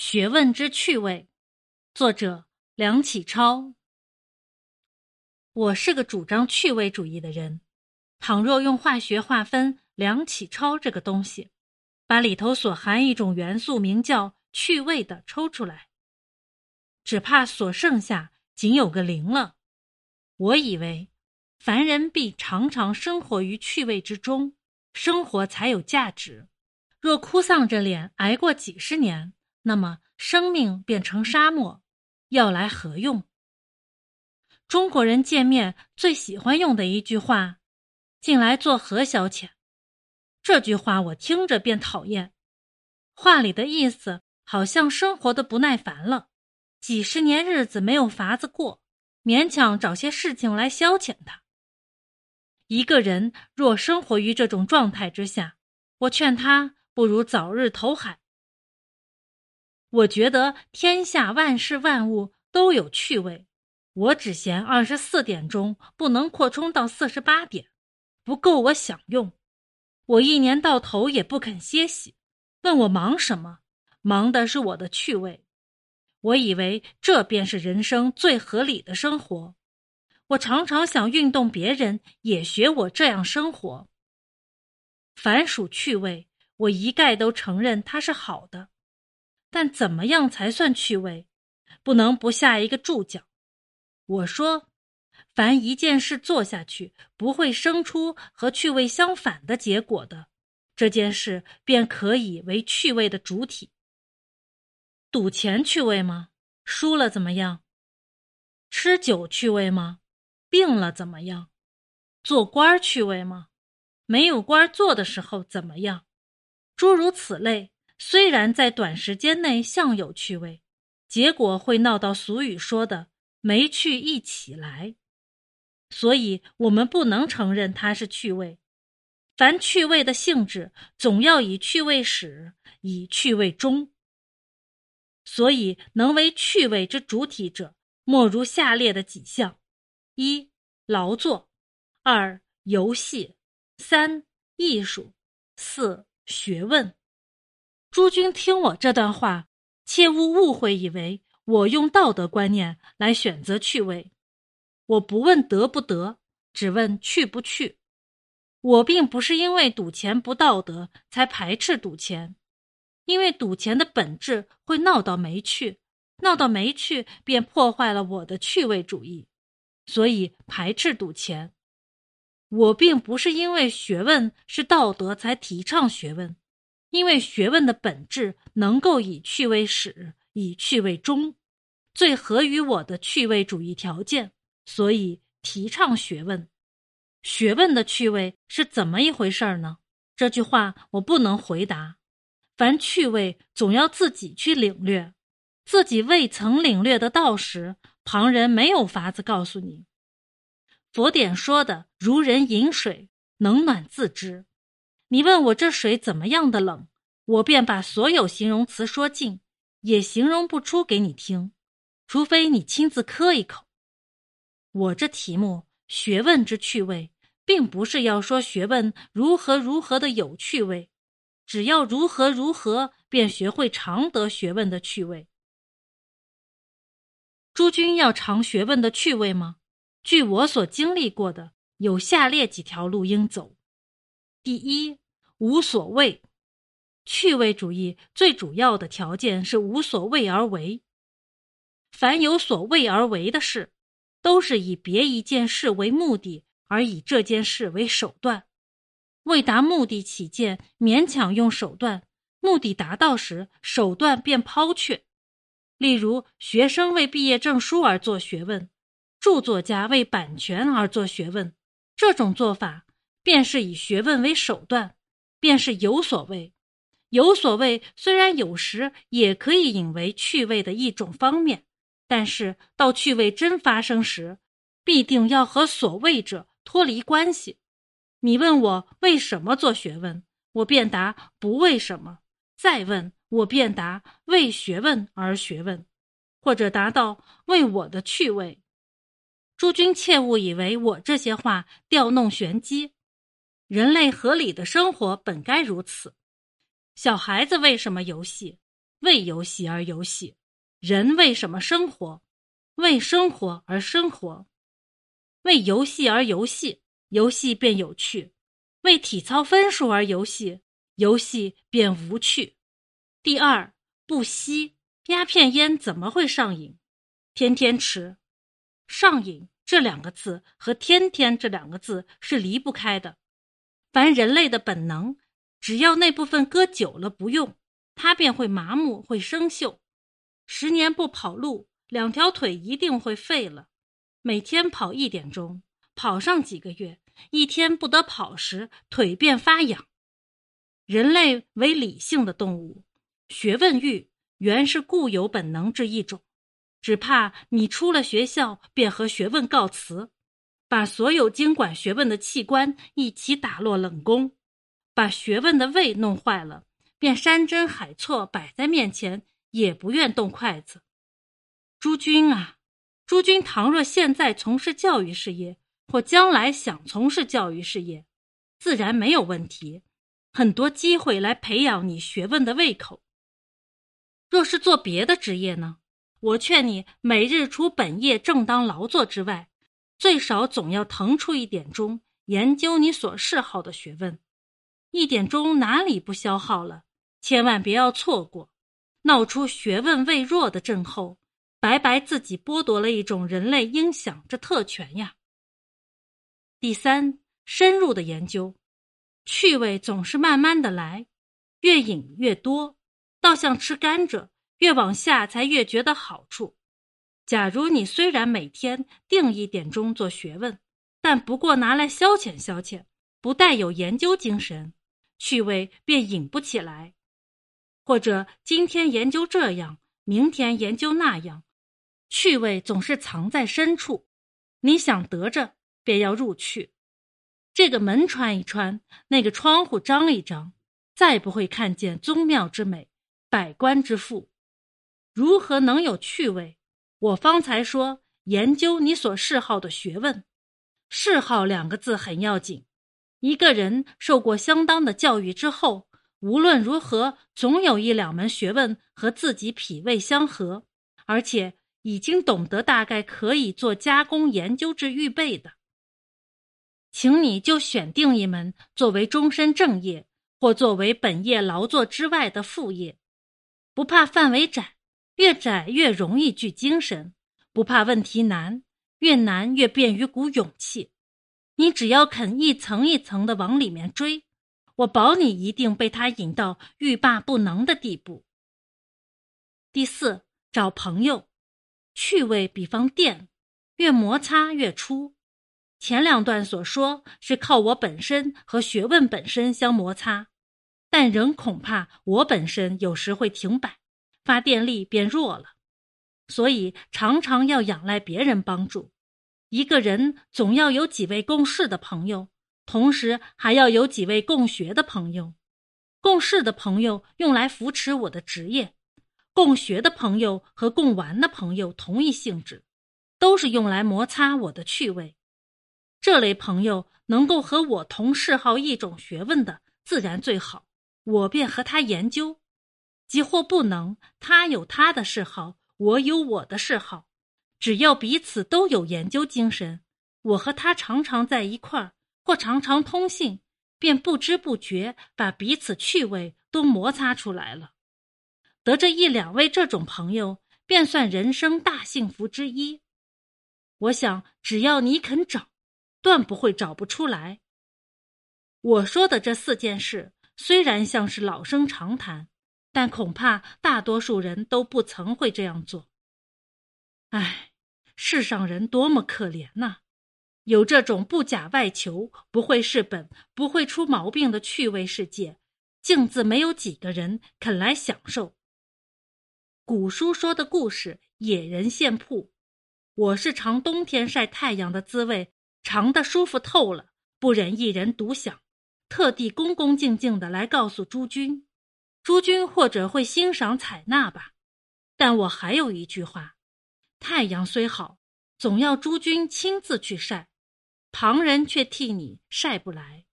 学问之趣味，作者梁启超。我是个主张趣味主义的人。倘若用化学划分梁启超这个东西，把里头所含一种元素名叫趣味的抽出来，只怕所剩下仅有个零了。我以为，凡人必常常生活于趣味之中，生活才有价值。若哭丧着脸挨过几十年，那么生命变成沙漠，要来何用？中国人见面最喜欢用的一句话：“近来做何消遣？”这句话我听着便讨厌。话里的意思好像生活的不耐烦了，几十年日子没有法子过，勉强找些事情来消遣他。一个人若生活于这种状态之下，我劝他。不如早日投海。我觉得天下万事万物都有趣味，我只嫌二十四点钟不能扩充到四十八点，不够我享用。我一年到头也不肯歇息。问我忙什么？忙的是我的趣味。我以为这便是人生最合理的生活。我常常想运动别人也学我这样生活。凡属趣味。我一概都承认它是好的，但怎么样才算趣味？不能不下一个注脚。我说，凡一件事做下去不会生出和趣味相反的结果的，这件事便可以为趣味的主体。赌钱趣味吗？输了怎么样？吃酒趣味吗？病了怎么样？做官趣味吗？没有官做的时候怎么样？诸如此类，虽然在短时间内像有趣味，结果会闹到俗语说的“没趣一起来”，所以我们不能承认它是趣味。凡趣味的性质，总要以趣味始，以趣味终。所以，能为趣味之主体者，莫如下列的几项：一、劳作；二、游戏；三、艺术；四。学问，诸君听我这段话，切勿误会，以为我用道德观念来选择趣味。我不问得不得，只问去不去。我并不是因为赌钱不道德才排斥赌钱，因为赌钱的本质会闹到没趣，闹到没趣便破坏了我的趣味主义，所以排斥赌钱。我并不是因为学问是道德才提倡学问，因为学问的本质能够以趣味始，以趣味终，最合于我的趣味主义条件，所以提倡学问。学问的趣味是怎么一回事儿呢？这句话我不能回答。凡趣味总要自己去领略，自己未曾领略得到时，旁人没有法子告诉你。佛典说的“如人饮水，冷暖自知”。你问我这水怎么样的冷，我便把所有形容词说尽，也形容不出给你听，除非你亲自喝一口。我这题目“学问之趣味”，并不是要说学问如何如何的有趣味，只要如何如何，便学会常得学问的趣味。诸君要尝学问的趣味吗？据我所经历过的，有下列几条路应走：第一，无所谓。趣味主义最主要的条件是无所谓而为。凡有所谓而为的事，都是以别一件事为目的，而以这件事为手段。为达目的起见，勉强用手段；目的达到时，手段便抛却。例如，学生为毕业证书而做学问。著作家为版权而做学问，这种做法便是以学问为手段，便是有所谓。有所谓虽然有时也可以引为趣味的一种方面，但是到趣味真发生时，必定要和所谓者脱离关系。你问我为什么做学问，我便答不为什么；再问我便答为学问而学问，或者答到为我的趣味。诸君切勿以为我这些话调弄玄机，人类合理的生活本该如此。小孩子为什么游戏？为游戏而游戏。人为什么生活？为生活而生活。为游戏而游戏，游戏便有趣；为体操分数而游戏，游戏便无趣。第二，不吸鸦片烟怎么会上瘾？天天吃，上瘾这两个字和天天这两个字是离不开的。凡人类的本能，只要那部分搁久了不用，它便会麻木，会生锈。十年不跑路，两条腿一定会废了。每天跑一点钟，跑上几个月，一天不得跑时，腿便发痒。人类为理性的动物，学问欲原是固有本能之一种，只怕你出了学校便和学问告辞，把所有经管学问的器官一起打落冷宫，把学问的胃弄坏了，便山珍海错摆在面前。也不愿动筷子，诸君啊，诸君倘若现在从事教育事业，或将来想从事教育事业，自然没有问题，很多机会来培养你学问的胃口。若是做别的职业呢？我劝你每日除本业正当劳作之外，最少总要腾出一点钟研究你所嗜好的学问。一点钟哪里不消耗了？千万别要错过。闹出学问未弱的症候，白白自己剥夺了一种人类应享之特权呀。第三，深入的研究，趣味总是慢慢的来，越饮越多，倒像吃甘蔗，越往下才越觉得好处。假如你虽然每天定一点钟做学问，但不过拿来消遣消遣，不带有研究精神，趣味便引不起来。或者今天研究这样，明天研究那样，趣味总是藏在深处。你想得着，便要入去。这个门穿一穿，那个窗户张一张，再不会看见宗庙之美，百官之富。如何能有趣味？我方才说，研究你所嗜好的学问。嗜好两个字很要紧。一个人受过相当的教育之后。无论如何，总有一两门学问和自己脾胃相合，而且已经懂得大概可以做加工研究之预备的，请你就选定一门作为终身正业，或作为本业劳作之外的副业，不怕范围窄，越窄越容易聚精神；不怕问题难，越难越便于鼓勇气。你只要肯一层一层的往里面追。我保你一定被他引到欲罢不能的地步。第四，找朋友，趣味比方电，越摩擦越粗。前两段所说是靠我本身和学问本身相摩擦，但仍恐怕我本身有时会停摆，发电力变弱了，所以常常要仰赖别人帮助。一个人总要有几位共事的朋友。同时还要有几位共学的朋友，共事的朋友用来扶持我的职业，共学的朋友和共玩的朋友同一性质，都是用来摩擦我的趣味。这类朋友能够和我同嗜好一种学问的，自然最好，我便和他研究；即或不能，他有他的嗜好，我有我的嗜好，只要彼此都有研究精神，我和他常常在一块儿。或常常通信，便不知不觉把彼此趣味都摩擦出来了。得这一两位这种朋友，便算人生大幸福之一。我想，只要你肯找，断不会找不出来。我说的这四件事，虽然像是老生常谈，但恐怕大多数人都不曾会这样做。唉，世上人多么可怜呐！有这种不假外求、不会是本、不会出毛病的趣味世界，竟自没有几个人肯来享受。古书说的故事，野人献铺，我是尝冬天晒太阳的滋味，尝得舒服透了，不忍一人独享，特地恭恭敬敬的来告诉诸君，诸君或者会欣赏采纳吧。但我还有一句话：太阳虽好，总要诸君亲自去晒。旁人却替你晒不来。